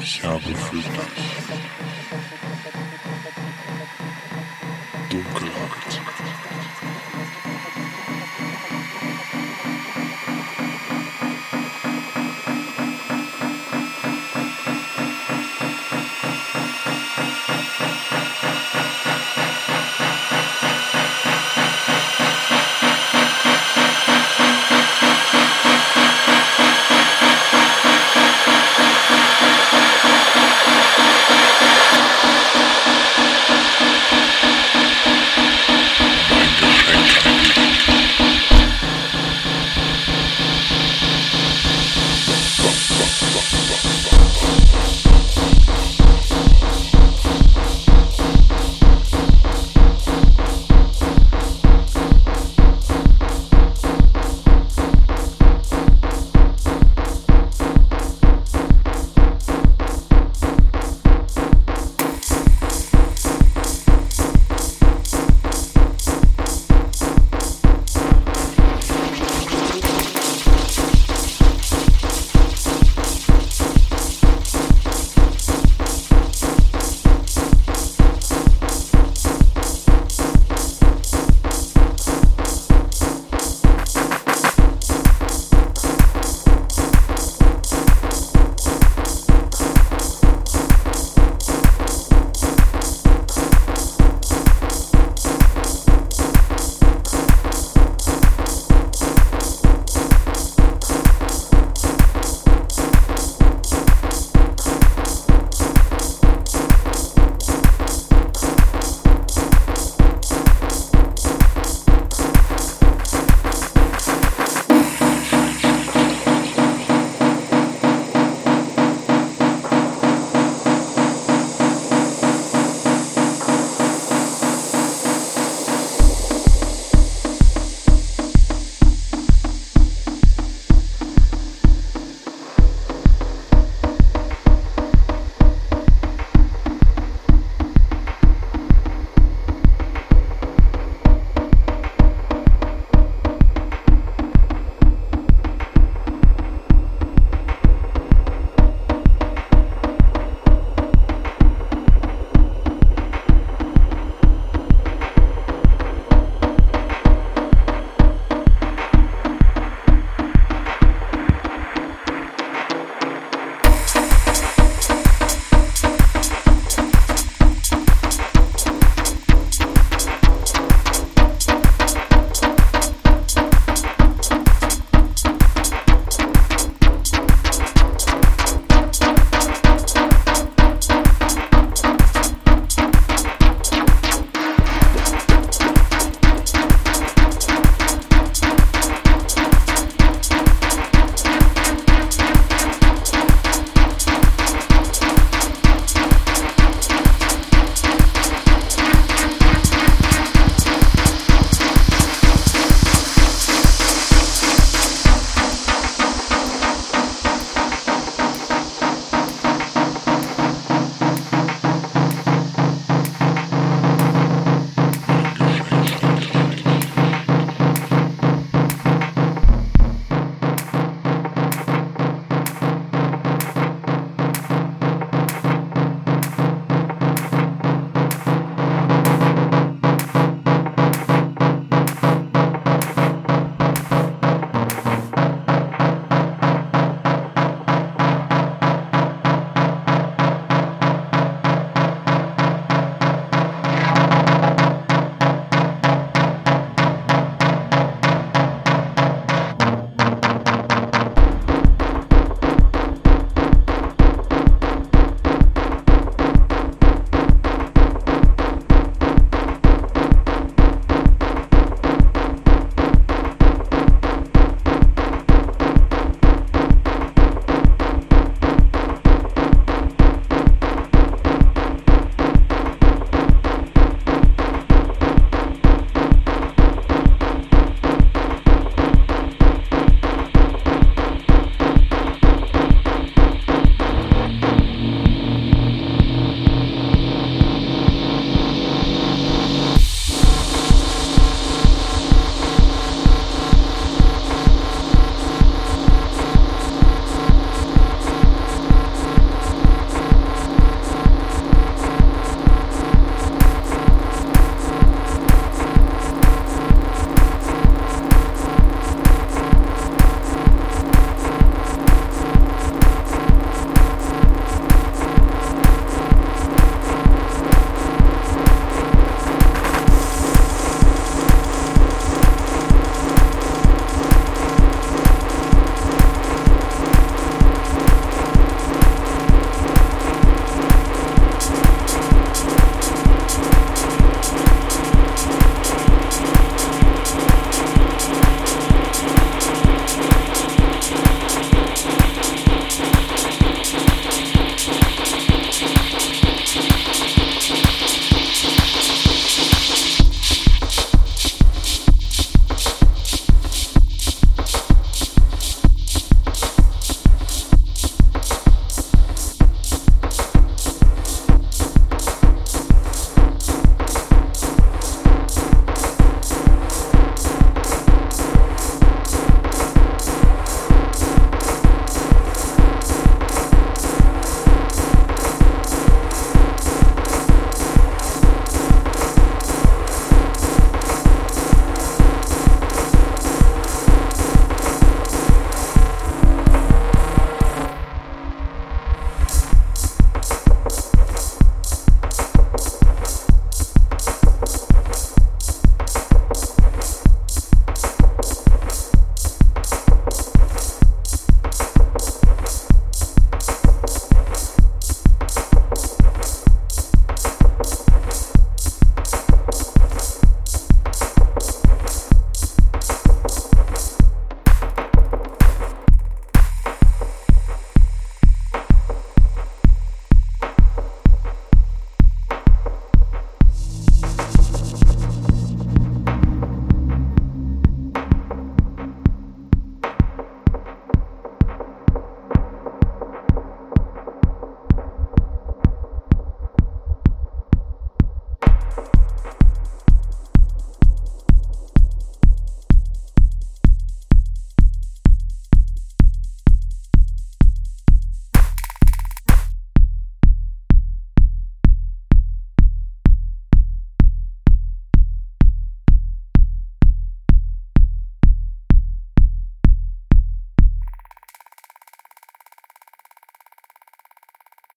Ich habe